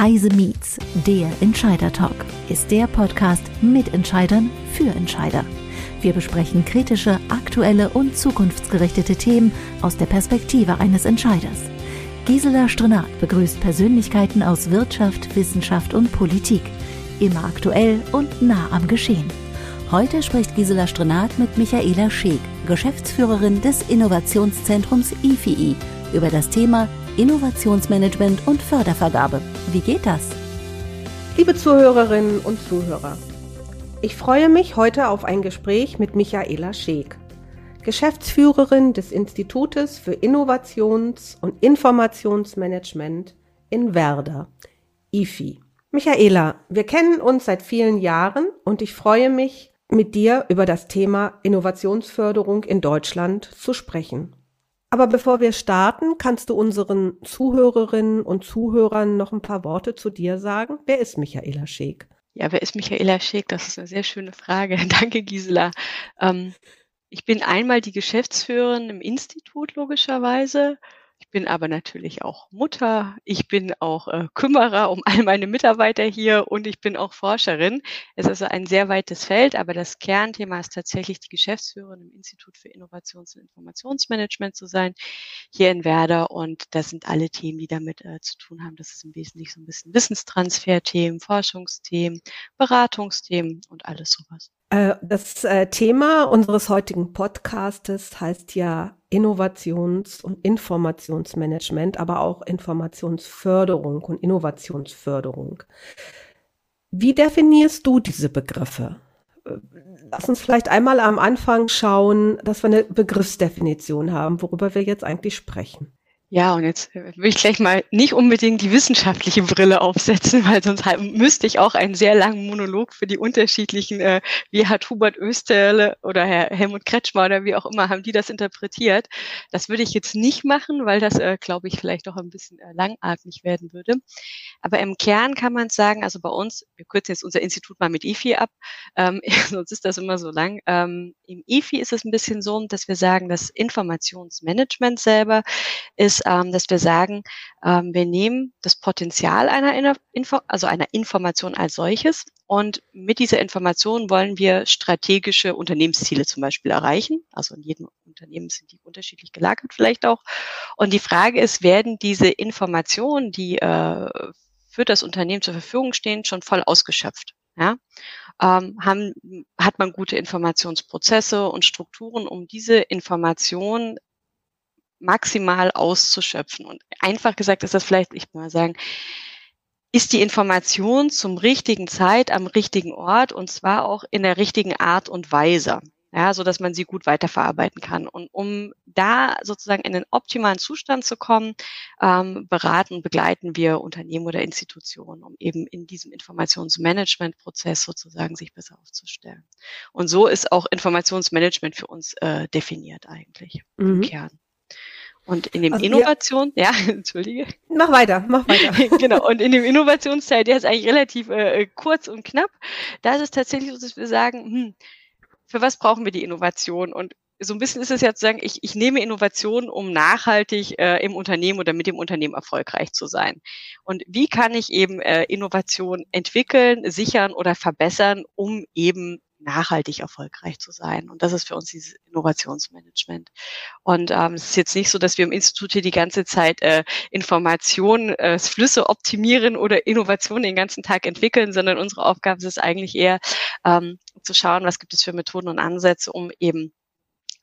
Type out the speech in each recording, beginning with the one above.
Heise Meets, der Entscheider Talk, ist der Podcast mit Entscheidern für Entscheider. Wir besprechen kritische, aktuelle und zukunftsgerichtete Themen aus der Perspektive eines Entscheiders. Gisela Strenat begrüßt Persönlichkeiten aus Wirtschaft, Wissenschaft und Politik. Immer aktuell und nah am Geschehen. Heute spricht Gisela Strenat mit Michaela Scheek, Geschäftsführerin des Innovationszentrums IFII, über das Thema Innovationsmanagement und Fördervergabe. Wie geht das? Liebe Zuhörerinnen und Zuhörer, ich freue mich heute auf ein Gespräch mit Michaela Scheek, Geschäftsführerin des Institutes für Innovations- und Informationsmanagement in Werder, IFI. Michaela, wir kennen uns seit vielen Jahren und ich freue mich, mit dir über das Thema Innovationsförderung in Deutschland zu sprechen. Aber bevor wir starten, kannst du unseren Zuhörerinnen und Zuhörern noch ein paar Worte zu dir sagen? Wer ist Michaela Scheek? Ja, wer ist Michaela Scheek? Das ist eine sehr schöne Frage. Danke, Gisela. Ähm, ich bin einmal die Geschäftsführerin im Institut, logischerweise. Bin aber natürlich auch Mutter, ich bin auch äh, Kümmerer um all meine Mitarbeiter hier und ich bin auch Forscherin. Es ist also ein sehr weites Feld, aber das Kernthema ist tatsächlich die Geschäftsführerin im Institut für Innovations- und Informationsmanagement zu sein, hier in Werder. Und das sind alle Themen, die damit äh, zu tun haben. Das ist im Wesentlichen so ein bisschen Wissenstransferthemen, Forschungsthemen, Beratungsthemen und alles sowas. Äh, das äh, Thema unseres heutigen Podcastes heißt ja Innovations- und Informationsmanagement, aber auch Informationsförderung und Innovationsförderung. Wie definierst du diese Begriffe? Lass uns vielleicht einmal am Anfang schauen, dass wir eine Begriffsdefinition haben, worüber wir jetzt eigentlich sprechen. Ja, und jetzt äh, will ich gleich mal nicht unbedingt die wissenschaftliche Brille aufsetzen, weil sonst müsste ich auch einen sehr langen Monolog für die unterschiedlichen, äh, wie hat Hubert Österle oder Herr Helmut Kretschmer oder wie auch immer, haben die das interpretiert. Das würde ich jetzt nicht machen, weil das, äh, glaube ich, vielleicht doch ein bisschen äh, langatmig werden würde. Aber im Kern kann man sagen, also bei uns, wir kürzen jetzt unser Institut mal mit IFI ab, ähm, sonst ist das immer so lang. Ähm, Im IFI ist es ein bisschen so, dass wir sagen, das Informationsmanagement selber ist ähm, dass wir sagen, ähm, wir nehmen das Potenzial einer Info, also einer Information als solches und mit dieser Information wollen wir strategische Unternehmensziele zum Beispiel erreichen. Also in jedem Unternehmen sind die unterschiedlich gelagert vielleicht auch. Und die Frage ist, werden diese Informationen, die äh, für das Unternehmen zur Verfügung stehen, schon voll ausgeschöpft? Ja? Ähm, haben, hat man gute Informationsprozesse und Strukturen, um diese Information maximal auszuschöpfen. Und einfach gesagt ist das vielleicht, ich mal sagen, ist die Information zum richtigen Zeit am richtigen Ort und zwar auch in der richtigen Art und Weise. Ja, so dass man sie gut weiterverarbeiten kann. Und um da sozusagen in den optimalen Zustand zu kommen, ähm, beraten und begleiten wir Unternehmen oder Institutionen, um eben in diesem Informationsmanagement-Prozess sozusagen sich besser aufzustellen. Und so ist auch Informationsmanagement für uns äh, definiert eigentlich mhm. im Kern. Und in dem also Innovation, ja, entschuldige. Mach weiter, mach weiter. genau, und in dem Innovationsteil, der ist eigentlich relativ äh, kurz und knapp. Da ist es tatsächlich so, dass wir sagen, hm, für was brauchen wir die Innovation? Und so ein bisschen ist es ja zu sagen, ich, ich nehme Innovation, um nachhaltig äh, im Unternehmen oder mit dem Unternehmen erfolgreich zu sein. Und wie kann ich eben äh, Innovation entwickeln, sichern oder verbessern, um eben nachhaltig erfolgreich zu sein. Und das ist für uns dieses Innovationsmanagement. Und ähm, es ist jetzt nicht so, dass wir im Institut hier die ganze Zeit äh, Informationen, äh, optimieren oder Innovationen den ganzen Tag entwickeln, sondern unsere Aufgabe ist es eigentlich eher ähm, zu schauen, was gibt es für Methoden und Ansätze, um eben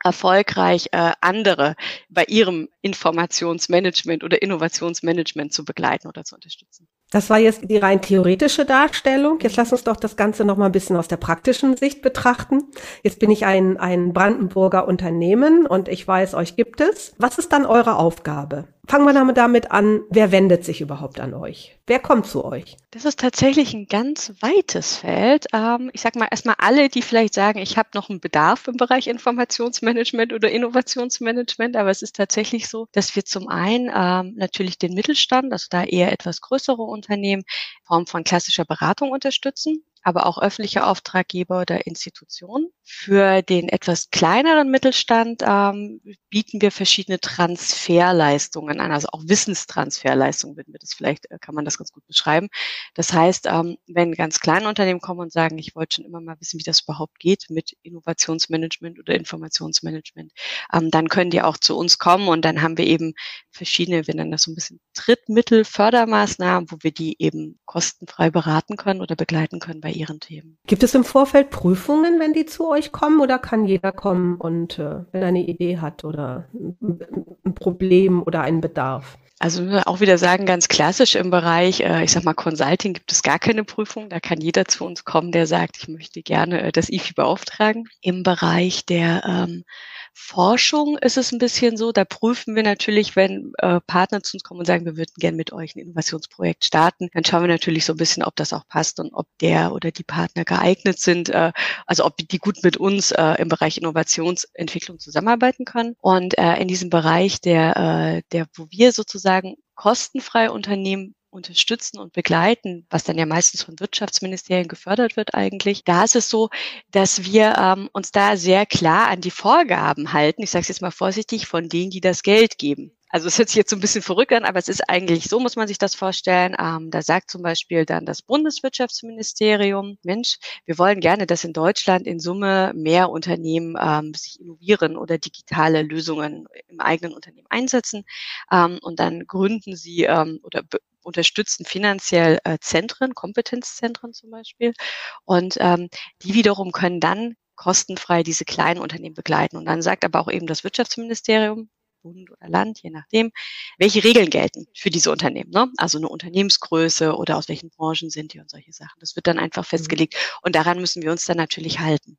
erfolgreich äh, andere bei ihrem Informationsmanagement oder Innovationsmanagement zu begleiten oder zu unterstützen. Das war jetzt die rein theoretische Darstellung. Jetzt lass uns doch das Ganze noch mal ein bisschen aus der praktischen Sicht betrachten. Jetzt bin ich ein, ein Brandenburger Unternehmen und ich weiß, euch gibt es. Was ist dann eure Aufgabe? Fangen wir damit an, wer wendet sich überhaupt an euch? Wer kommt zu euch? Das ist tatsächlich ein ganz weites Feld. Ähm, ich sag mal erstmal alle, die vielleicht sagen, ich habe noch einen Bedarf im Bereich Informationsmanagement oder Innovationsmanagement, aber es ist tatsächlich so, dass wir zum einen ähm, natürlich den Mittelstand, also da eher etwas größere Unternehmen, in Form von klassischer Beratung unterstützen. Aber auch öffentliche Auftraggeber oder Institutionen. Für den etwas kleineren Mittelstand ähm, bieten wir verschiedene Transferleistungen an, also auch Wissenstransferleistungen, wenn wir das vielleicht, äh, kann man das ganz gut beschreiben. Das heißt, ähm, wenn ganz kleine Unternehmen kommen und sagen, ich wollte schon immer mal wissen, wie das überhaupt geht mit Innovationsmanagement oder Informationsmanagement, ähm, dann können die auch zu uns kommen und dann haben wir eben verschiedene, wir nennen das so ein bisschen Trittmittel, Fördermaßnahmen, wo wir die eben kostenfrei beraten können oder begleiten können bei ihren Themen. Gibt es im Vorfeld Prüfungen, wenn die zu euch kommen oder kann jeder kommen und äh, wenn er eine Idee hat oder ein Problem oder einen Bedarf? Also auch wieder sagen, ganz klassisch im Bereich, äh, ich sag mal, Consulting gibt es gar keine Prüfung. Da kann jeder zu uns kommen, der sagt, ich möchte gerne äh, das IFI beauftragen. Im Bereich der ähm, Forschung ist es ein bisschen so, da prüfen wir natürlich, wenn äh, Partner zu uns kommen und sagen, wir würden gerne mit euch ein Innovationsprojekt starten, dann schauen wir natürlich so ein bisschen, ob das auch passt und ob der oder die Partner geeignet sind, äh, also ob die gut mit uns äh, im Bereich Innovationsentwicklung zusammenarbeiten können. Und äh, in diesem Bereich, der, äh, der, wo wir sozusagen kostenfrei Unternehmen unterstützen und begleiten, was dann ja meistens von Wirtschaftsministerien gefördert wird eigentlich, da ist es so, dass wir ähm, uns da sehr klar an die Vorgaben halten, ich sage es jetzt mal vorsichtig, von denen, die das Geld geben. Also es hört sich jetzt so ein bisschen verrückt an, aber es ist eigentlich so, muss man sich das vorstellen. Ähm, da sagt zum Beispiel dann das Bundeswirtschaftsministerium, Mensch, wir wollen gerne, dass in Deutschland in Summe mehr Unternehmen ähm, sich innovieren oder digitale Lösungen im eigenen Unternehmen einsetzen. Ähm, und dann gründen sie ähm, oder unterstützen finanziell äh, Zentren, Kompetenzzentren zum Beispiel. Und ähm, die wiederum können dann kostenfrei diese kleinen Unternehmen begleiten. Und dann sagt aber auch eben das Wirtschaftsministerium, Bund oder Land, je nachdem, welche Regeln gelten für diese Unternehmen. Ne? Also eine Unternehmensgröße oder aus welchen Branchen sind die und solche Sachen. Das wird dann einfach mhm. festgelegt. Und daran müssen wir uns dann natürlich halten.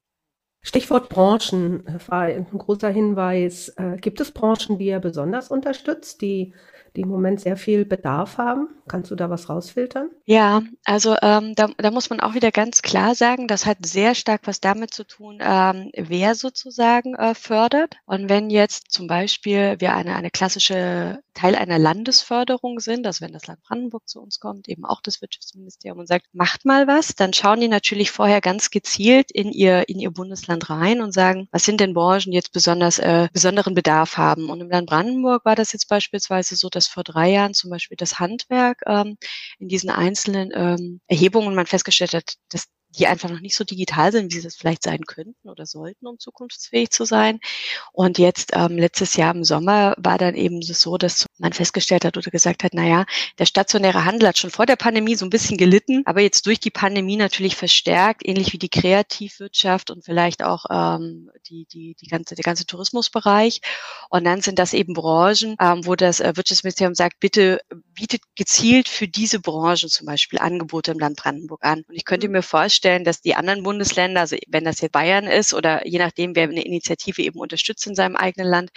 Stichwort Branchen war ein großer Hinweis. Äh, gibt es Branchen, die ihr besonders unterstützt, die die im Moment sehr viel Bedarf haben? Kannst du da was rausfiltern? Ja, also ähm, da, da muss man auch wieder ganz klar sagen, das hat sehr stark was damit zu tun, ähm, wer sozusagen äh, fördert. Und wenn jetzt zum Beispiel wir eine, eine klassische Teil einer Landesförderung sind, also wenn das Land Brandenburg zu uns kommt, eben auch das Wirtschaftsministerium und sagt, macht mal was, dann schauen die natürlich vorher ganz gezielt in ihr, in ihr Bundesland rein und sagen, was sind denn Branchen, die jetzt besonders äh, besonderen Bedarf haben. Und im Land Brandenburg war das jetzt beispielsweise so, dass vor drei Jahren zum Beispiel das Handwerk ähm, in diesen einzelnen ähm, Erhebungen man festgestellt hat, dass die einfach noch nicht so digital sind, wie sie das vielleicht sein könnten oder sollten, um zukunftsfähig zu sein. Und jetzt ähm, letztes Jahr im Sommer war dann eben so, dass man festgestellt hat oder gesagt hat, naja, der stationäre Handel hat schon vor der Pandemie so ein bisschen gelitten, aber jetzt durch die Pandemie natürlich verstärkt, ähnlich wie die Kreativwirtschaft und vielleicht auch ähm, die, die, die ganze, der ganze Tourismusbereich. Und dann sind das eben Branchen, ähm, wo das äh, Wirtschaftsministerium sagt, bitte bietet gezielt für diese Branchen zum Beispiel Angebote im Land Brandenburg an. Und ich könnte mhm. mir vorstellen, vorstellen, dass die anderen Bundesländer, also wenn das jetzt Bayern ist oder je nachdem, wer eine Initiative eben unterstützt in seinem eigenen Land,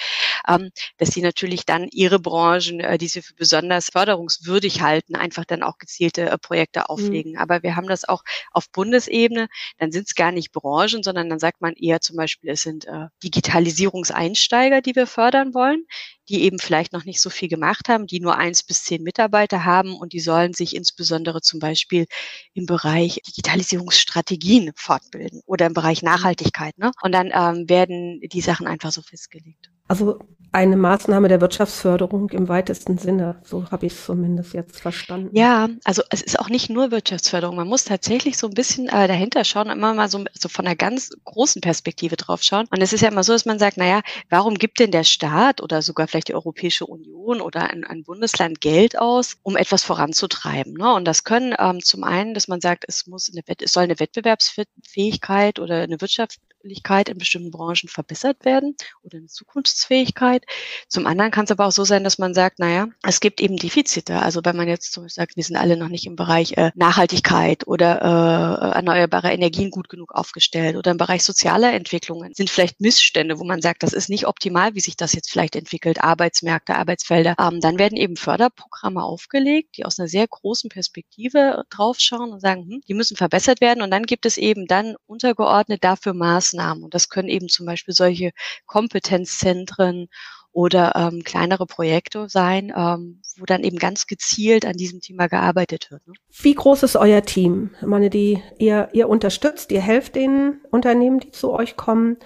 dass sie natürlich dann ihre Branchen, äh, die sie für besonders förderungswürdig halten, einfach dann auch gezielte äh, Projekte mhm. auflegen. Mhm. Aber wir haben das auch auf Bundesebene, dann sind es gar nicht Branchen, sondern dann sagt man eher zum Beispiel, es sind äh, Digitalisierungseinsteiger, die wir fördern wollen die eben vielleicht noch nicht so viel gemacht haben, die nur eins bis zehn Mitarbeiter haben und die sollen sich insbesondere zum Beispiel im Bereich Digitalisierungsstrategien fortbilden oder im Bereich Nachhaltigkeit. Ne? Und dann ähm, werden die Sachen einfach so festgelegt. Also eine Maßnahme der Wirtschaftsförderung im weitesten Sinne. So habe ich es zumindest jetzt verstanden. Ja, also es ist auch nicht nur Wirtschaftsförderung. Man muss tatsächlich so ein bisschen äh, dahinter schauen, immer mal so, so von einer ganz großen Perspektive drauf schauen. Und es ist ja immer so, dass man sagt, naja, warum gibt denn der Staat oder sogar vielleicht die Europäische Union oder ein, ein Bundesland Geld aus, um etwas voranzutreiben? Ne? Und das können ähm, zum einen, dass man sagt, es muss eine, es soll eine Wettbewerbsfähigkeit oder eine Wirtschaft Wirtschaftlichkeit in bestimmten Branchen verbessert werden oder eine Zukunftsfähigkeit. Zum anderen kann es aber auch so sein, dass man sagt, naja, es gibt eben Defizite. Also wenn man jetzt zum Beispiel sagt, wir sind alle noch nicht im Bereich äh, Nachhaltigkeit oder äh, erneuerbare Energien gut genug aufgestellt oder im Bereich sozialer Entwicklungen sind vielleicht Missstände, wo man sagt, das ist nicht optimal, wie sich das jetzt vielleicht entwickelt, Arbeitsmärkte, Arbeitsfelder. Ähm, dann werden eben Förderprogramme aufgelegt, die aus einer sehr großen Perspektive draufschauen und sagen, hm, die müssen verbessert werden. Und dann gibt es eben dann untergeordnet dafür Maßnahmen Maßnahmen. Und das können eben zum Beispiel solche Kompetenzzentren oder ähm, kleinere Projekte sein, ähm, wo dann eben ganz gezielt an diesem Thema gearbeitet wird. Ne? Wie groß ist euer Team? Ich meine, die, ihr, ihr unterstützt, ihr helft den Unternehmen, die zu euch kommen.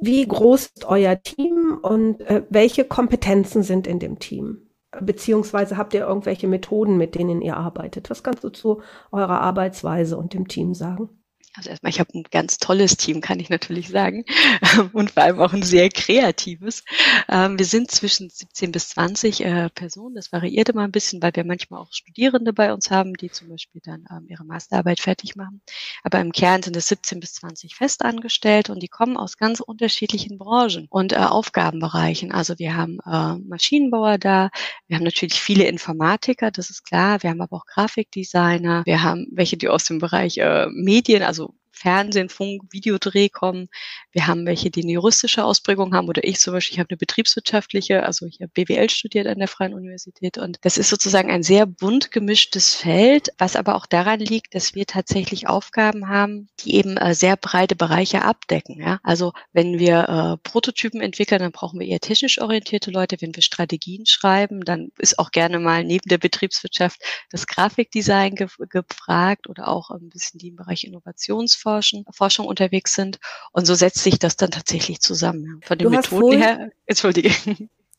Wie groß ist euer Team und äh, welche Kompetenzen sind in dem Team? Beziehungsweise habt ihr irgendwelche Methoden, mit denen ihr arbeitet? Was kannst du zu eurer Arbeitsweise und dem Team sagen? Also erstmal, ich habe ein ganz tolles Team, kann ich natürlich sagen. Und vor allem auch ein sehr kreatives. Ähm, wir sind zwischen 17 bis 20 äh, Personen. Das variiert immer ein bisschen, weil wir manchmal auch Studierende bei uns haben, die zum Beispiel dann ähm, ihre Masterarbeit fertig machen. Aber im Kern sind es 17 bis 20 festangestellt und die kommen aus ganz unterschiedlichen Branchen und äh, Aufgabenbereichen. Also wir haben äh, Maschinenbauer da, wir haben natürlich viele Informatiker, das ist klar. Wir haben aber auch Grafikdesigner. Wir haben welche, die aus dem Bereich Medien, also Fernsehen, Funk, Videodreh kommen. Wir haben welche, die eine juristische Ausprägung haben oder ich zum Beispiel, ich habe eine betriebswirtschaftliche, also ich habe BWL studiert an der Freien Universität und das ist sozusagen ein sehr bunt gemischtes Feld, was aber auch daran liegt, dass wir tatsächlich Aufgaben haben, die eben äh, sehr breite Bereiche abdecken. Ja? Also wenn wir äh, Prototypen entwickeln, dann brauchen wir eher technisch orientierte Leute. Wenn wir Strategien schreiben, dann ist auch gerne mal neben der Betriebswirtschaft das Grafikdesign ge gefragt oder auch ein bisschen die im Bereich Innovations Forschung, Forschung unterwegs sind. Und so setzt sich das dann tatsächlich zusammen. Von den du Methoden her, entschuldige.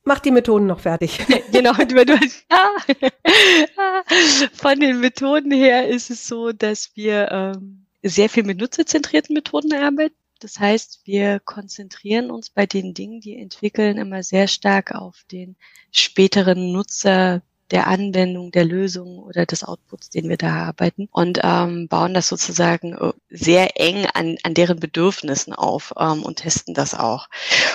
Mach die Methoden noch fertig. genau, du, von den Methoden her ist es so, dass wir ähm, sehr viel mit nutzerzentrierten Methoden arbeiten. Das heißt, wir konzentrieren uns bei den Dingen, die entwickeln, immer sehr stark auf den späteren Nutzer der Anwendung der Lösung oder des Outputs, den wir da arbeiten und ähm, bauen das sozusagen äh, sehr eng an, an deren Bedürfnissen auf ähm, und testen das auch.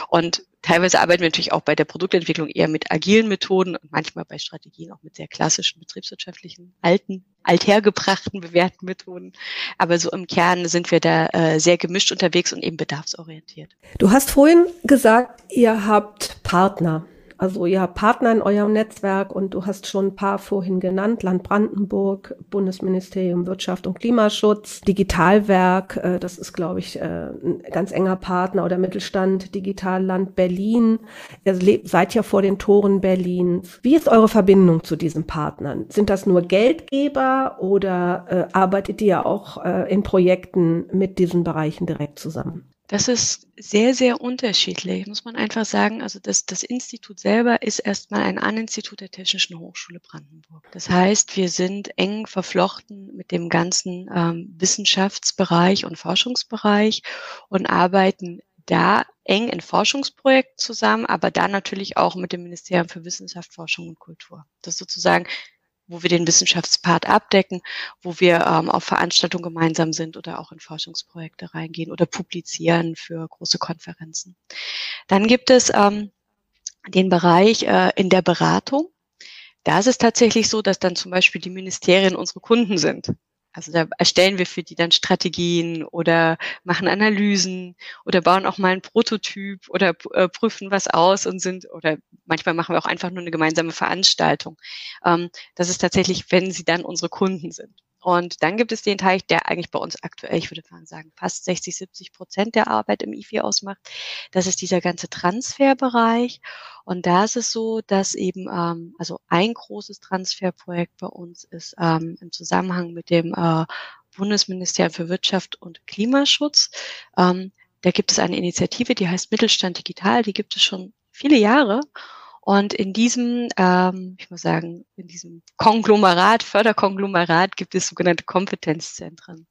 Und teilweise arbeiten wir natürlich auch bei der Produktentwicklung eher mit agilen Methoden und manchmal bei Strategien auch mit sehr klassischen betriebswirtschaftlichen, alten, althergebrachten, bewährten Methoden. Aber so im Kern sind wir da äh, sehr gemischt unterwegs und eben bedarfsorientiert. Du hast vorhin gesagt, ihr habt Partner. Also ihr habt Partner in eurem Netzwerk und du hast schon ein paar vorhin genannt, Land Brandenburg, Bundesministerium Wirtschaft und Klimaschutz, Digitalwerk, äh, das ist, glaube ich, äh, ein ganz enger Partner oder Mittelstand, Digitalland Berlin. Ihr seid ja vor den Toren Berlins. Wie ist eure Verbindung zu diesen Partnern? Sind das nur Geldgeber oder äh, arbeitet ihr auch äh, in Projekten mit diesen Bereichen direkt zusammen? Das ist sehr, sehr unterschiedlich, muss man einfach sagen. Also das, das Institut selber ist erstmal ein Aninstitut der Technischen Hochschule Brandenburg. Das heißt, wir sind eng verflochten mit dem ganzen ähm, Wissenschaftsbereich und Forschungsbereich und arbeiten da eng in Forschungsprojekten zusammen, aber da natürlich auch mit dem Ministerium für Wissenschaft, Forschung und Kultur. Das ist sozusagen wo wir den Wissenschaftspart abdecken, wo wir ähm, auf Veranstaltungen gemeinsam sind oder auch in Forschungsprojekte reingehen oder publizieren für große Konferenzen. Dann gibt es ähm, den Bereich äh, in der Beratung. Da ist es tatsächlich so, dass dann zum Beispiel die Ministerien unsere Kunden sind. Also da erstellen wir für die dann Strategien oder machen Analysen oder bauen auch mal einen Prototyp oder äh, prüfen was aus und sind oder manchmal machen wir auch einfach nur eine gemeinsame Veranstaltung. Ähm, das ist tatsächlich, wenn sie dann unsere Kunden sind. Und dann gibt es den Teil, der eigentlich bei uns aktuell, ich würde sagen, fast 60, 70 Prozent der Arbeit im IFI ausmacht. Das ist dieser ganze Transferbereich. Und da ist es so, dass eben, ähm, also ein großes Transferprojekt bei uns ist ähm, im Zusammenhang mit dem äh, Bundesministerium für Wirtschaft und Klimaschutz. Ähm, da gibt es eine Initiative, die heißt Mittelstand Digital, die gibt es schon viele Jahre. Und in diesem, ähm, ich muss sagen, in diesem Konglomerat, Förderkonglomerat gibt es sogenannte Kompetenzzentren.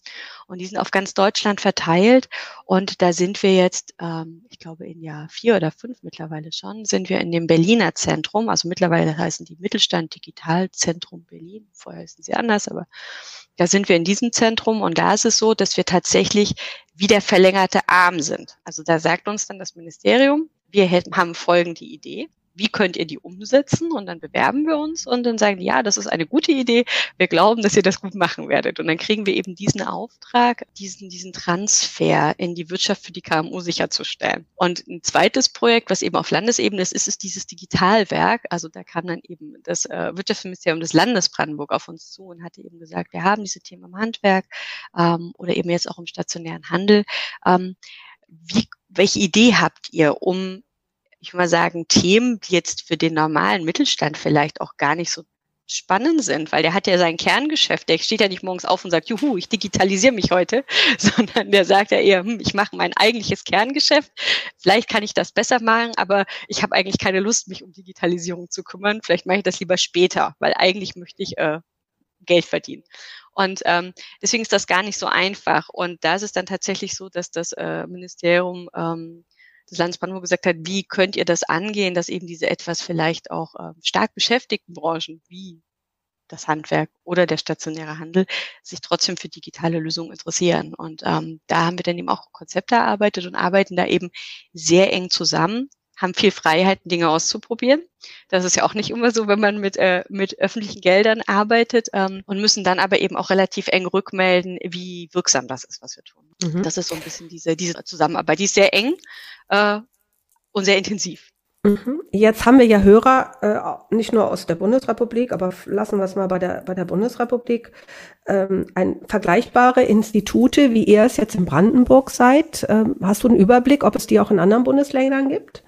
Und die sind auf ganz Deutschland verteilt. Und da sind wir jetzt, ähm, ich glaube, in Jahr vier oder fünf mittlerweile schon, sind wir in dem Berliner Zentrum. Also mittlerweile heißen die Mittelstand Digitalzentrum Berlin. Vorher heißen sie anders, aber da sind wir in diesem Zentrum. Und da ist es so, dass wir tatsächlich wie der verlängerte Arm sind. Also da sagt uns dann das Ministerium, wir haben folgende Idee wie könnt ihr die umsetzen? Und dann bewerben wir uns und dann sagen die, ja, das ist eine gute Idee. Wir glauben, dass ihr das gut machen werdet. Und dann kriegen wir eben diesen Auftrag, diesen, diesen Transfer in die Wirtschaft für die KMU sicherzustellen. Und ein zweites Projekt, was eben auf Landesebene ist, ist, ist dieses Digitalwerk. Also da kam dann eben das äh, Wirtschaftsministerium des Landes Brandenburg auf uns zu und hatte eben gesagt, wir haben diese Themen im Handwerk ähm, oder eben jetzt auch im stationären Handel. Ähm, wie, welche Idee habt ihr, um ich mal sagen, Themen, die jetzt für den normalen Mittelstand vielleicht auch gar nicht so spannend sind, weil der hat ja sein Kerngeschäft. Der steht ja nicht morgens auf und sagt, juhu, ich digitalisiere mich heute, sondern der sagt ja eher, hm, ich mache mein eigentliches Kerngeschäft. Vielleicht kann ich das besser machen, aber ich habe eigentlich keine Lust, mich um Digitalisierung zu kümmern. Vielleicht mache ich das lieber später, weil eigentlich möchte ich äh, Geld verdienen. Und ähm, deswegen ist das gar nicht so einfach. Und da ist es dann tatsächlich so, dass das äh, Ministerium ähm, des Landes Brandenburg gesagt hat, wie könnt ihr das angehen, dass eben diese etwas vielleicht auch äh, stark beschäftigten Branchen wie das Handwerk oder der stationäre Handel sich trotzdem für digitale Lösungen interessieren. Und ähm, da haben wir dann eben auch Konzepte erarbeitet und arbeiten da eben sehr eng zusammen haben viel Freiheit, Dinge auszuprobieren. Das ist ja auch nicht immer so, wenn man mit, äh, mit öffentlichen Geldern arbeitet ähm, und müssen dann aber eben auch relativ eng rückmelden, wie wirksam das ist, was wir tun. Mhm. Das ist so ein bisschen diese, diese Zusammenarbeit. Die ist sehr eng äh, und sehr intensiv. Mhm. Jetzt haben wir ja Hörer, äh, nicht nur aus der Bundesrepublik, aber lassen wir es mal bei der, bei der Bundesrepublik, ähm, ein, vergleichbare Institute, wie ihr es jetzt in Brandenburg seid. Ähm, hast du einen Überblick, ob es die auch in anderen Bundesländern gibt?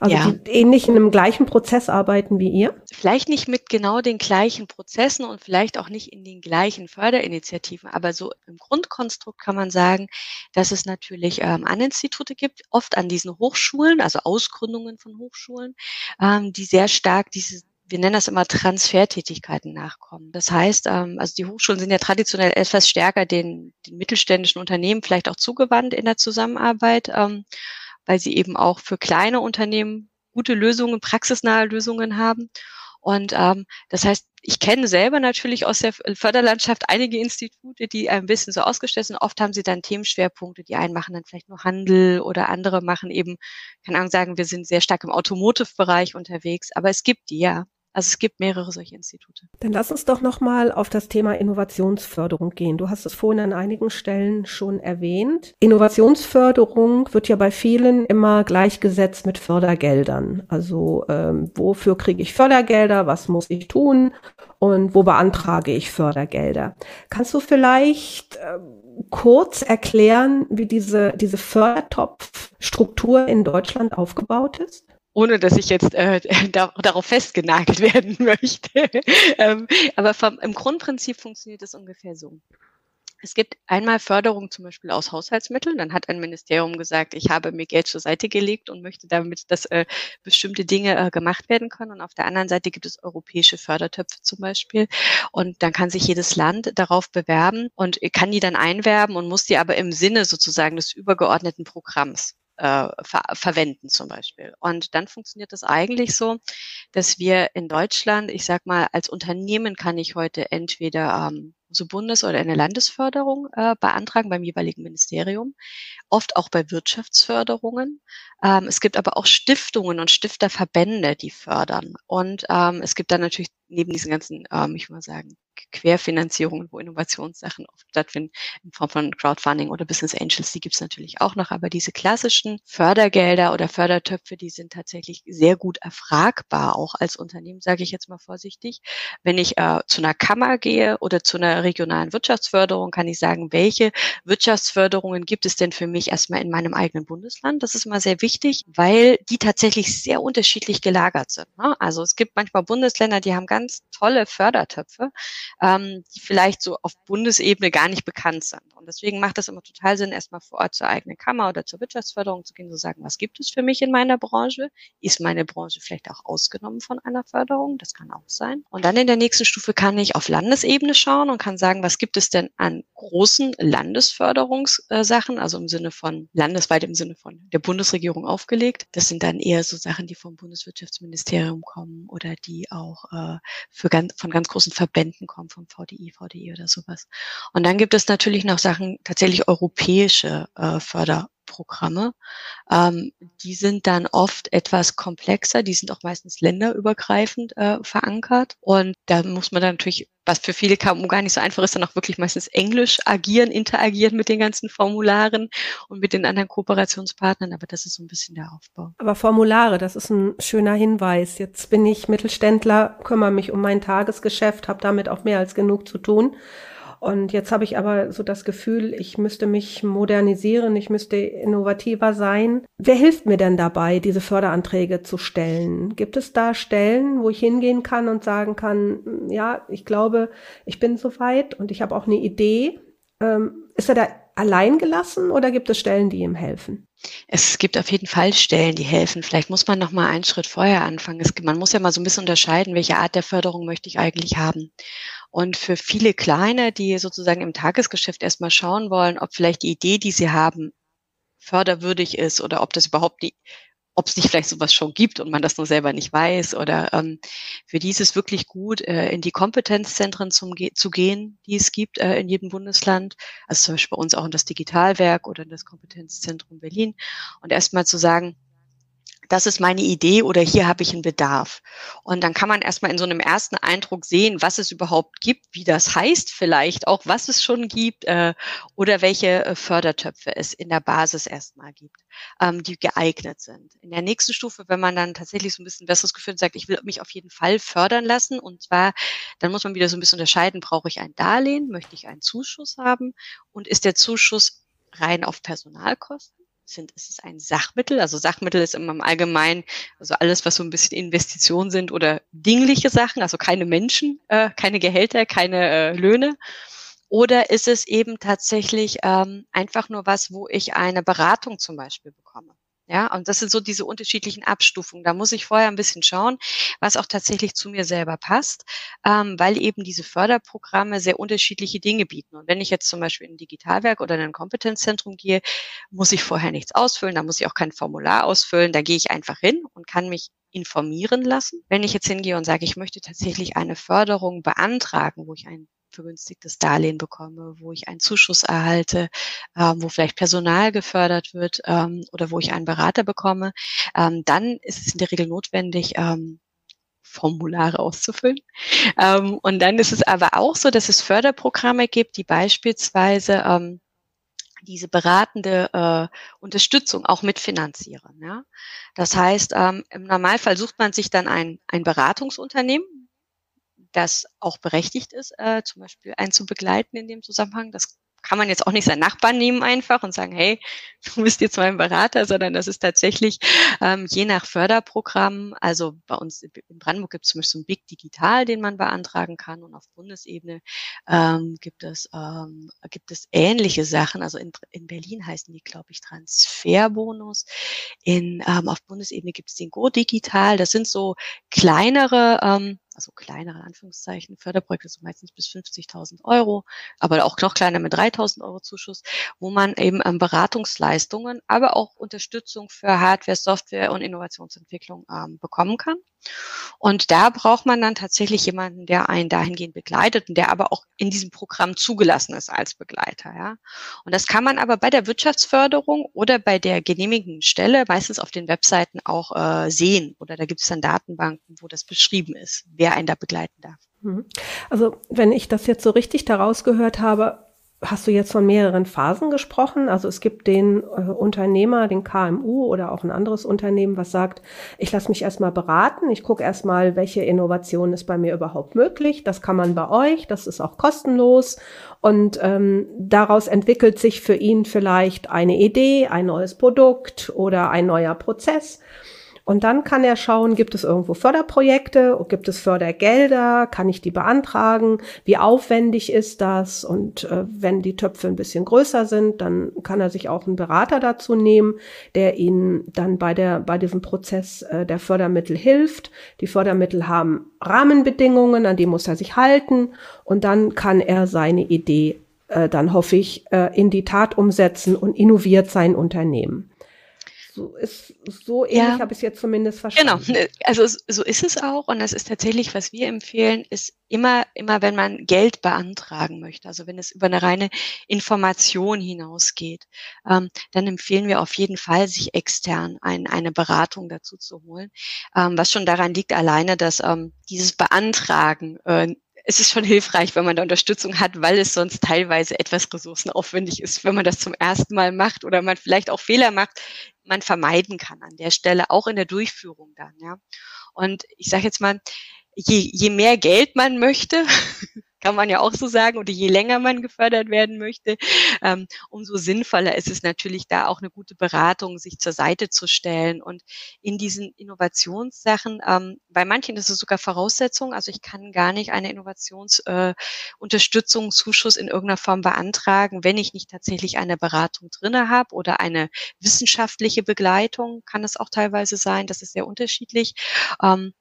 Also ja. die ähnlich in einem gleichen Prozess arbeiten wie ihr? Vielleicht nicht mit genau den gleichen Prozessen und vielleicht auch nicht in den gleichen Förderinitiativen, aber so im Grundkonstrukt kann man sagen, dass es natürlich ähm, An-Institute gibt, oft an diesen Hochschulen, also Ausgründungen von Hochschulen, ähm, die sehr stark diese wir nennen das immer Transfertätigkeiten nachkommen. Das heißt, ähm, also die Hochschulen sind ja traditionell etwas stärker den, den mittelständischen Unternehmen vielleicht auch zugewandt in der Zusammenarbeit. Ähm, weil sie eben auch für kleine Unternehmen gute Lösungen, praxisnahe Lösungen haben. Und ähm, das heißt, ich kenne selber natürlich aus der Förderlandschaft einige Institute, die ein bisschen so ausgestellt sind. Oft haben sie dann Themenschwerpunkte. Die einen machen dann vielleicht nur Handel oder andere machen eben, kann auch sagen, wir sind sehr stark im Automotive-Bereich unterwegs. Aber es gibt die, ja. Also es gibt mehrere solche Institute. Dann lass uns doch noch mal auf das Thema Innovationsförderung gehen. Du hast es vorhin an einigen Stellen schon erwähnt. Innovationsförderung wird ja bei vielen immer gleichgesetzt mit Fördergeldern. Also ähm, wofür kriege ich Fördergelder? Was muss ich tun? Und wo beantrage ich Fördergelder? Kannst du vielleicht äh, kurz erklären, wie diese diese Fördertopfstruktur in Deutschland aufgebaut ist? Ohne dass ich jetzt äh, da, darauf festgenagelt werden möchte. ähm, aber vom, im Grundprinzip funktioniert es ungefähr so. Es gibt einmal Förderung zum Beispiel aus Haushaltsmitteln. Dann hat ein Ministerium gesagt, ich habe mir Geld zur Seite gelegt und möchte damit, dass äh, bestimmte Dinge äh, gemacht werden können. Und auf der anderen Seite gibt es europäische Fördertöpfe zum Beispiel. Und dann kann sich jedes Land darauf bewerben und kann die dann einwerben und muss die aber im Sinne sozusagen des übergeordneten Programms äh, ver verwenden zum Beispiel. Und dann funktioniert das eigentlich so, dass wir in Deutschland, ich sag mal, als Unternehmen kann ich heute entweder ähm, so Bundes- oder eine Landesförderung äh, beantragen beim jeweiligen Ministerium, oft auch bei Wirtschaftsförderungen. Ähm, es gibt aber auch Stiftungen und Stifterverbände, die fördern. Und ähm, es gibt dann natürlich neben diesen ganzen, ähm, ich würde sagen, Querfinanzierungen, wo Innovationssachen oft stattfinden, in Form von Crowdfunding oder Business Angels, die gibt es natürlich auch noch. Aber diese klassischen Fördergelder oder Fördertöpfe, die sind tatsächlich sehr gut erfragbar, auch als Unternehmen, sage ich jetzt mal vorsichtig. Wenn ich äh, zu einer Kammer gehe oder zu einer regionalen Wirtschaftsförderung, kann ich sagen, welche Wirtschaftsförderungen gibt es denn für mich erstmal in meinem eigenen Bundesland? Das ist immer sehr wichtig, weil die tatsächlich sehr unterschiedlich gelagert sind. Ne? Also es gibt manchmal Bundesländer, die haben ganz tolle Fördertöpfe, ähm, die vielleicht so auf Bundesebene gar nicht bekannt sind. Und deswegen macht es immer total Sinn, erstmal vor Ort zur eigenen Kammer oder zur Wirtschaftsförderung zu gehen, zu sagen, was gibt es für mich in meiner Branche? Ist meine Branche vielleicht auch ausgenommen von einer Förderung? Das kann auch sein. Und dann in der nächsten Stufe kann ich auf Landesebene schauen und kann sagen, was gibt es denn an großen Landesförderungssachen, also im Sinne von landesweit im Sinne von der Bundesregierung aufgelegt. Das sind dann eher so Sachen, die vom Bundeswirtschaftsministerium kommen oder die auch äh, für ganz, von ganz großen Verbänden kommen, vom VDI, VDI oder sowas. Und dann gibt es natürlich noch Sachen, tatsächlich europäische äh, Förder Programme. Ähm, die sind dann oft etwas komplexer, die sind auch meistens länderübergreifend äh, verankert. Und da muss man dann natürlich, was für viele KMU gar nicht so einfach ist, dann auch wirklich meistens Englisch agieren, interagieren mit den ganzen Formularen und mit den anderen Kooperationspartnern. Aber das ist so ein bisschen der Aufbau. Aber Formulare, das ist ein schöner Hinweis. Jetzt bin ich Mittelständler, kümmere mich um mein Tagesgeschäft, habe damit auch mehr als genug zu tun. Und jetzt habe ich aber so das Gefühl, ich müsste mich modernisieren, ich müsste innovativer sein. Wer hilft mir denn dabei, diese Förderanträge zu stellen? Gibt es da Stellen, wo ich hingehen kann und sagen kann, ja, ich glaube, ich bin soweit und ich habe auch eine Idee? Ähm, ist er da allein gelassen oder gibt es Stellen, die ihm helfen? Es gibt auf jeden Fall Stellen, die helfen. Vielleicht muss man noch mal einen Schritt vorher anfangen. Es, man muss ja mal so ein bisschen unterscheiden, welche Art der Förderung möchte ich eigentlich haben. Und für viele Kleine, die sozusagen im Tagesgeschäft erstmal schauen wollen, ob vielleicht die Idee, die sie haben, förderwürdig ist oder ob das überhaupt die ob es nicht vielleicht sowas schon gibt und man das nur selber nicht weiß oder ähm, für die ist es wirklich gut, äh, in die Kompetenzzentren zum, zu gehen, die es gibt äh, in jedem Bundesland, also zum Beispiel bei uns auch in das Digitalwerk oder in das Kompetenzzentrum Berlin. Und erstmal zu sagen, das ist meine Idee oder hier habe ich einen Bedarf. Und dann kann man erstmal in so einem ersten Eindruck sehen, was es überhaupt gibt, wie das heißt vielleicht auch, was es schon gibt äh, oder welche äh, Fördertöpfe es in der Basis erstmal gibt, ähm, die geeignet sind. In der nächsten Stufe, wenn man dann tatsächlich so ein bisschen besseres Gefühl sagt, ich will mich auf jeden Fall fördern lassen und zwar, dann muss man wieder so ein bisschen unterscheiden, brauche ich ein Darlehen, möchte ich einen Zuschuss haben und ist der Zuschuss rein auf Personalkosten? Sind, ist es ein Sachmittel? Also Sachmittel ist immer im Allgemeinen, also alles, was so ein bisschen Investitionen sind oder dingliche Sachen, also keine Menschen, äh, keine Gehälter, keine äh, Löhne. Oder ist es eben tatsächlich ähm, einfach nur was, wo ich eine Beratung zum Beispiel bekomme? Ja, und das sind so diese unterschiedlichen Abstufungen. Da muss ich vorher ein bisschen schauen, was auch tatsächlich zu mir selber passt, ähm, weil eben diese Förderprogramme sehr unterschiedliche Dinge bieten. Und wenn ich jetzt zum Beispiel in ein Digitalwerk oder in ein Kompetenzzentrum gehe, muss ich vorher nichts ausfüllen, da muss ich auch kein Formular ausfüllen, da gehe ich einfach hin und kann mich informieren lassen. Wenn ich jetzt hingehe und sage, ich möchte tatsächlich eine Förderung beantragen, wo ich ein vergünstigtes Darlehen bekomme, wo ich einen Zuschuss erhalte, ähm, wo vielleicht Personal gefördert wird ähm, oder wo ich einen Berater bekomme, ähm, dann ist es in der Regel notwendig, ähm, Formulare auszufüllen. Ähm, und dann ist es aber auch so, dass es Förderprogramme gibt, die beispielsweise ähm, diese beratende äh, Unterstützung auch mitfinanzieren. Ja? Das heißt, ähm, im Normalfall sucht man sich dann ein, ein Beratungsunternehmen, das auch berechtigt ist, äh, zum Beispiel einen zu begleiten in dem Zusammenhang. Das kann man jetzt auch nicht seinen Nachbarn nehmen einfach und sagen, hey, du bist jetzt mein Berater, sondern das ist tatsächlich ähm, je nach Förderprogramm. Also bei uns in Brandenburg gibt es zum Beispiel so ein Big Digital, den man beantragen kann und auf Bundesebene ähm, gibt es ähm, gibt es ähnliche Sachen. Also in, in Berlin heißen die, glaube ich, Transferbonus. In ähm, auf Bundesebene gibt es den Go Digital. Das sind so kleinere ähm, also kleinere Anführungszeichen, Förderprojekte so meistens bis 50.000 Euro, aber auch noch kleiner mit 3.000 Euro Zuschuss, wo man eben ähm, Beratungsleistungen, aber auch Unterstützung für Hardware, Software und Innovationsentwicklung ähm, bekommen kann. Und da braucht man dann tatsächlich jemanden, der einen dahingehend begleitet und der aber auch in diesem Programm zugelassen ist als Begleiter. Ja. Und das kann man aber bei der Wirtschaftsförderung oder bei der genehmigenden Stelle meistens auf den Webseiten auch äh, sehen. Oder da gibt es dann Datenbanken, wo das beschrieben ist, wer einen da begleiten darf. Mhm. Also wenn ich das jetzt so richtig daraus gehört habe, hast du jetzt von mehreren Phasen gesprochen. Also es gibt den äh, Unternehmer, den KMU oder auch ein anderes Unternehmen, was sagt, ich lasse mich erstmal beraten, ich gucke erstmal, welche Innovation ist bei mir überhaupt möglich. Das kann man bei euch, das ist auch kostenlos. Und ähm, daraus entwickelt sich für ihn vielleicht eine Idee, ein neues Produkt oder ein neuer Prozess. Und dann kann er schauen, gibt es irgendwo Förderprojekte, gibt es Fördergelder, kann ich die beantragen, wie aufwendig ist das? Und äh, wenn die Töpfe ein bisschen größer sind, dann kann er sich auch einen Berater dazu nehmen, der ihn dann bei der bei diesem Prozess äh, der Fördermittel hilft. Die Fördermittel haben Rahmenbedingungen, an die muss er sich halten und dann kann er seine Idee äh, dann hoffe ich äh, in die Tat umsetzen und innoviert sein Unternehmen. So ist so ähnlich ja. habe ich es jetzt zumindest verstanden. Genau, also so ist es auch und das ist tatsächlich, was wir empfehlen, ist immer, immer, wenn man Geld beantragen möchte, also wenn es über eine reine Information hinausgeht, ähm, dann empfehlen wir auf jeden Fall, sich extern ein, eine Beratung dazu zu holen, ähm, was schon daran liegt alleine, dass ähm, dieses Beantragen äh, es ist schon hilfreich, wenn man da Unterstützung hat, weil es sonst teilweise etwas ressourcenaufwendig ist, wenn man das zum ersten Mal macht oder man vielleicht auch Fehler macht, man vermeiden kann an der Stelle, auch in der Durchführung dann, ja. Und ich sage jetzt mal, je, je mehr Geld man möchte, kann man ja auch so sagen, oder je länger man gefördert werden möchte, ähm, umso sinnvoller ist es natürlich da auch eine gute Beratung, sich zur Seite zu stellen. Und in diesen Innovationssachen, ähm, bei manchen ist es sogar Voraussetzung, also ich kann gar nicht eine Innovationsunterstützung, äh, Zuschuss in irgendeiner Form beantragen, wenn ich nicht tatsächlich eine Beratung drinne habe oder eine wissenschaftliche Begleitung, kann es auch teilweise sein, das ist sehr unterschiedlich. Ähm,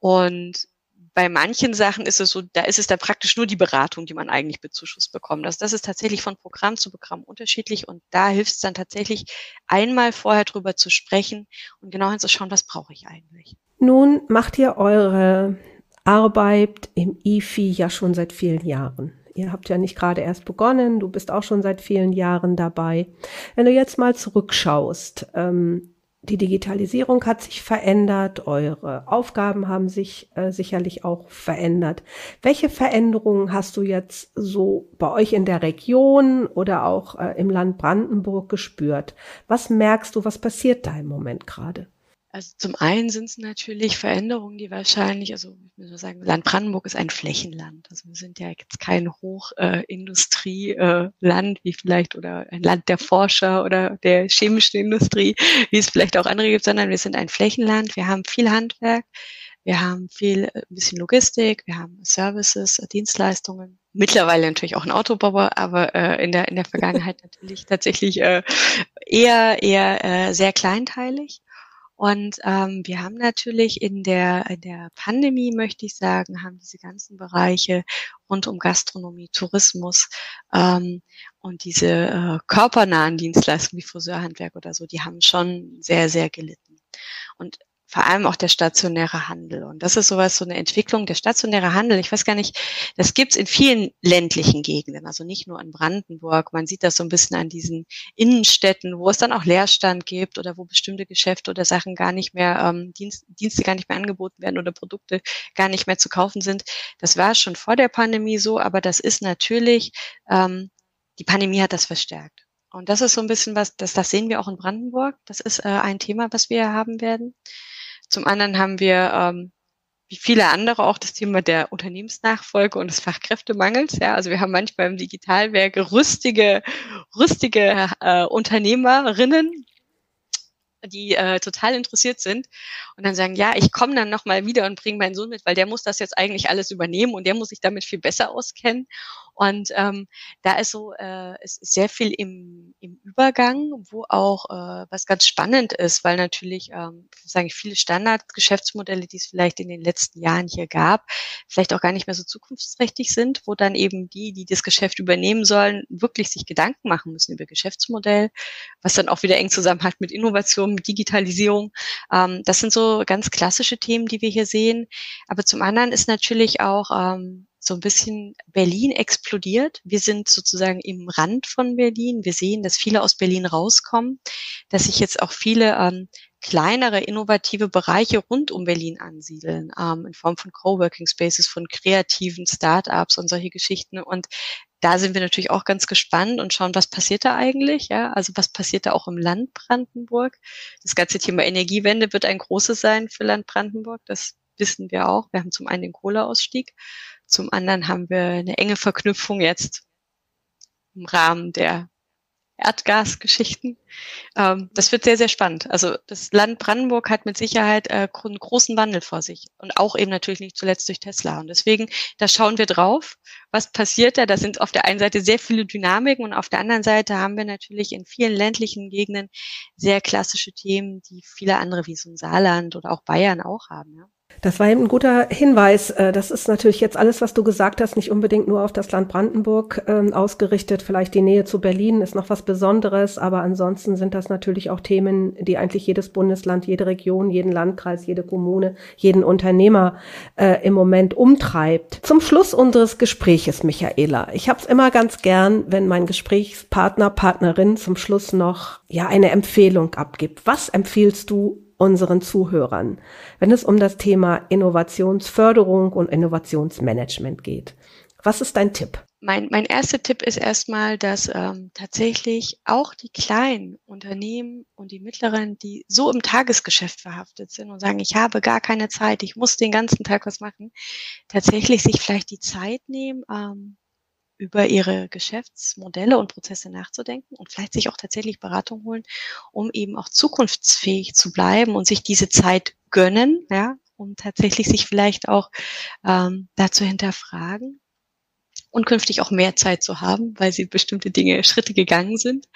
und bei manchen Sachen ist es so, da ist es dann praktisch nur die Beratung, die man eigentlich bezuschusst bekommt. Also das ist tatsächlich von Programm zu Programm unterschiedlich und da hilft es dann tatsächlich einmal vorher drüber zu sprechen und genau hinzuschauen, was brauche ich eigentlich. Nun macht ihr eure Arbeit im IFI ja schon seit vielen Jahren. Ihr habt ja nicht gerade erst begonnen, du bist auch schon seit vielen Jahren dabei. Wenn du jetzt mal zurückschaust, ähm, die Digitalisierung hat sich verändert, eure Aufgaben haben sich äh, sicherlich auch verändert. Welche Veränderungen hast du jetzt so bei euch in der Region oder auch äh, im Land Brandenburg gespürt? Was merkst du, was passiert da im Moment gerade? Also zum einen sind es natürlich Veränderungen, die wahrscheinlich, also ich muss sagen, Land Brandenburg ist ein Flächenland. Also wir sind ja jetzt kein Hochindustrieland äh, wie vielleicht oder ein Land der Forscher oder der chemischen Industrie, wie es vielleicht auch andere gibt, sondern wir sind ein Flächenland. Wir haben viel Handwerk, wir haben viel, äh, ein bisschen Logistik, wir haben Services, äh, Dienstleistungen. Mittlerweile natürlich auch ein Autobauer, aber äh, in der in der Vergangenheit natürlich tatsächlich äh, eher eher äh, sehr kleinteilig. Und ähm, wir haben natürlich in der, in der Pandemie, möchte ich sagen, haben diese ganzen Bereiche rund um Gastronomie, Tourismus ähm, und diese äh, körpernahen Dienstleistungen wie Friseurhandwerk oder so, die haben schon sehr, sehr gelitten. Und vor allem auch der stationäre Handel. Und das ist sowas, so eine Entwicklung. Der stationäre Handel, ich weiß gar nicht, das gibt's in vielen ländlichen Gegenden, also nicht nur in Brandenburg. Man sieht das so ein bisschen an diesen Innenstädten, wo es dann auch Leerstand gibt oder wo bestimmte Geschäfte oder Sachen gar nicht mehr, ähm, Dienst, Dienste gar nicht mehr angeboten werden oder Produkte gar nicht mehr zu kaufen sind. Das war schon vor der Pandemie so, aber das ist natürlich, ähm, die Pandemie hat das verstärkt. Und das ist so ein bisschen was, das, das sehen wir auch in Brandenburg. Das ist äh, ein Thema, was wir haben werden. Zum anderen haben wir, ähm, wie viele andere, auch das Thema der Unternehmensnachfolge und des Fachkräftemangels. Ja, also wir haben manchmal im Digitalwerk rüstige, rüstige äh, Unternehmerinnen, die äh, total interessiert sind und dann sagen, ja, ich komme dann nochmal wieder und bringe meinen Sohn mit, weil der muss das jetzt eigentlich alles übernehmen und der muss sich damit viel besser auskennen. Und ähm, da ist so äh, ist sehr viel im, im Übergang, wo auch äh, was ganz spannend ist, weil natürlich, ähm, sage ich, viele Standardgeschäftsmodelle, die es vielleicht in den letzten Jahren hier gab, vielleicht auch gar nicht mehr so zukunftsträchtig sind, wo dann eben die, die das Geschäft übernehmen sollen, wirklich sich Gedanken machen müssen über Geschäftsmodell, was dann auch wieder eng zusammenhängt mit Innovation, mit Digitalisierung. Ähm, das sind so ganz klassische Themen, die wir hier sehen. Aber zum anderen ist natürlich auch ähm, so ein bisschen Berlin explodiert. Wir sind sozusagen im Rand von Berlin. Wir sehen, dass viele aus Berlin rauskommen, dass sich jetzt auch viele ähm, kleinere innovative Bereiche rund um Berlin ansiedeln, ähm, in Form von Coworking Spaces, von kreativen Startups und solche Geschichten. Und da sind wir natürlich auch ganz gespannt und schauen, was passiert da eigentlich, ja, also was passiert da auch im Land Brandenburg. Das ganze Thema Energiewende wird ein großes sein für Land Brandenburg. Das wissen wir auch. Wir haben zum einen den Kohleausstieg zum anderen haben wir eine enge Verknüpfung jetzt im Rahmen der Erdgasgeschichten. Ähm, das wird sehr, sehr spannend. Also das Land Brandenburg hat mit Sicherheit äh, einen großen Wandel vor sich und auch eben natürlich nicht zuletzt durch Tesla. Und deswegen, da schauen wir drauf, was passiert da. Da sind auf der einen Seite sehr viele Dynamiken und auf der anderen Seite haben wir natürlich in vielen ländlichen Gegenden sehr klassische Themen, die viele andere wie so ein Saarland oder auch Bayern auch haben. Ja. Das war eben ein guter Hinweis. Äh, das ist natürlich jetzt alles, was du gesagt hast, nicht unbedingt nur auf das Land Brandenburg äh, ausgerichtet. Vielleicht die Nähe zu Berlin ist noch was Besonderes, aber ansonsten sind das natürlich auch Themen, die eigentlich jedes Bundesland, jede Region, jeden Landkreis, jede Kommune, jeden Unternehmer äh, im Moment umtreibt. Zum Schluss unseres Gespräches, Michaela. Ich habe es immer ganz gern, wenn mein Gesprächspartner, Partnerin zum Schluss noch ja eine Empfehlung abgibt. Was empfiehlst du unseren Zuhörern, wenn es um das Thema Innovationsförderung und Innovationsmanagement geht. Was ist dein Tipp? mein, mein erster Tipp ist erstmal, dass ähm, tatsächlich auch die kleinen Unternehmen und die mittleren, die so im Tagesgeschäft verhaftet sind und sagen, ich habe gar keine Zeit, ich muss den ganzen Tag was machen, tatsächlich sich vielleicht die Zeit nehmen, ähm, über ihre Geschäftsmodelle und Prozesse nachzudenken und vielleicht sich auch tatsächlich Beratung holen, um eben auch zukunftsfähig zu bleiben und sich diese Zeit gönnen, ja, um tatsächlich sich vielleicht auch ähm, dazu hinterfragen, und künftig auch mehr Zeit zu haben, weil sie bestimmte Dinge, Schritte gegangen sind.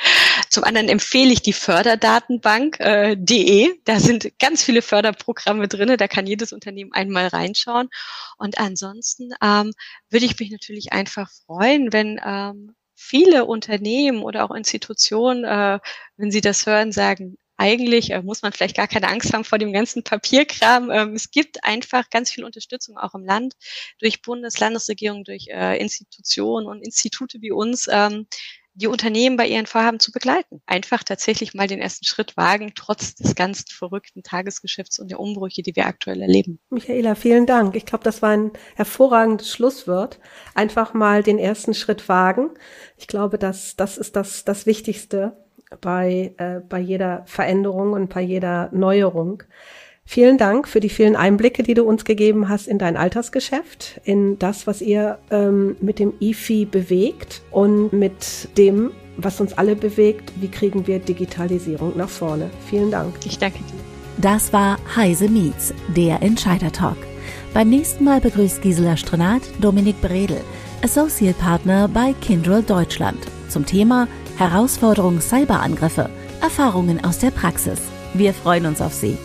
Zum anderen empfehle ich die Förderdatenbank.de. Äh, da sind ganz viele Förderprogramme drinne. Da kann jedes Unternehmen einmal reinschauen. Und ansonsten ähm, würde ich mich natürlich einfach freuen, wenn ähm, viele Unternehmen oder auch Institutionen, äh, wenn sie das hören, sagen, eigentlich äh, muss man vielleicht gar keine Angst haben vor dem ganzen Papierkram. Ähm, es gibt einfach ganz viel Unterstützung auch im Land durch Bundes-, Landesregierung, durch äh, Institutionen und Institute wie uns, ähm, die Unternehmen bei ihren Vorhaben zu begleiten. Einfach tatsächlich mal den ersten Schritt wagen, trotz des ganzen verrückten Tagesgeschäfts und der Umbrüche, die wir aktuell erleben. Michaela, vielen Dank. Ich glaube, das war ein hervorragendes Schlusswort. Einfach mal den ersten Schritt wagen. Ich glaube, dass das ist das, das Wichtigste bei, äh, bei jeder Veränderung und bei jeder Neuerung. Vielen Dank für die vielen Einblicke, die du uns gegeben hast in dein Altersgeschäft, in das, was ihr ähm, mit dem IFI bewegt und mit dem, was uns alle bewegt, wie kriegen wir Digitalisierung nach vorne. Vielen Dank. Ich danke dir. Das war Heise Meets, der Entscheider Talk. Beim nächsten Mal begrüßt Gisela Strenat Dominik Bredel, Associate Partner bei Kindrel Deutschland, zum Thema Herausforderung Cyberangriffe, Erfahrungen aus der Praxis. Wir freuen uns auf Sie.